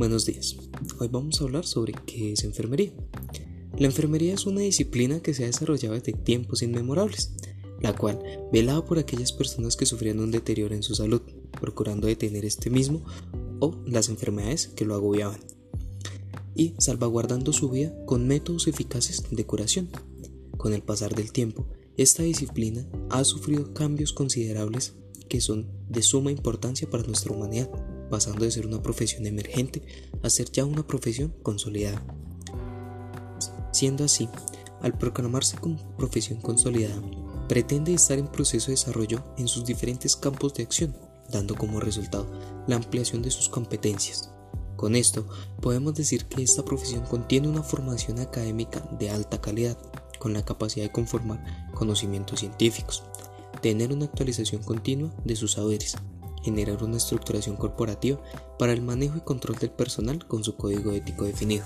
Buenos días. Hoy vamos a hablar sobre qué es enfermería. La enfermería es una disciplina que se ha desarrollado desde tiempos inmemorables, la cual velaba por aquellas personas que sufrían un deterioro en su salud, procurando detener este mismo o las enfermedades que lo agobiaban, y salvaguardando su vida con métodos eficaces de curación. Con el pasar del tiempo, esta disciplina ha sufrido cambios considerables que son de suma importancia para nuestra humanidad, pasando de ser una profesión emergente a ser ya una profesión consolidada. Siendo así, al proclamarse como profesión consolidada, pretende estar en proceso de desarrollo en sus diferentes campos de acción, dando como resultado la ampliación de sus competencias. Con esto, podemos decir que esta profesión contiene una formación académica de alta calidad, con la capacidad de conformar conocimientos científicos, tener una actualización continua de sus saberes, generar una estructuración corporativa para el manejo y control del personal con su código ético definido.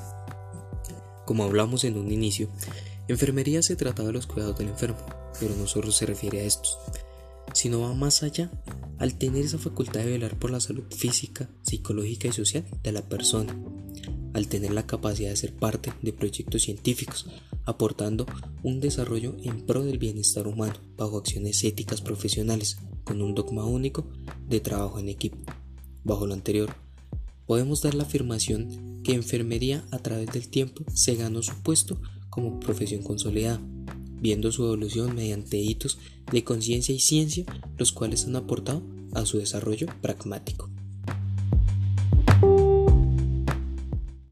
Como hablamos en un inicio, enfermería se trata de los cuidados del enfermo, pero no solo se refiere a estos, sino va más allá al tener esa facultad de velar por la salud física, psicológica y social de la persona, al tener la capacidad de ser parte de proyectos científicos, aportando un desarrollo en pro del bienestar humano bajo acciones éticas profesionales, con un dogma único de trabajo en equipo. Bajo lo anterior, podemos dar la afirmación que enfermería a través del tiempo se ganó su puesto como profesión consolidada, viendo su evolución mediante hitos de conciencia y ciencia, los cuales han aportado a su desarrollo pragmático.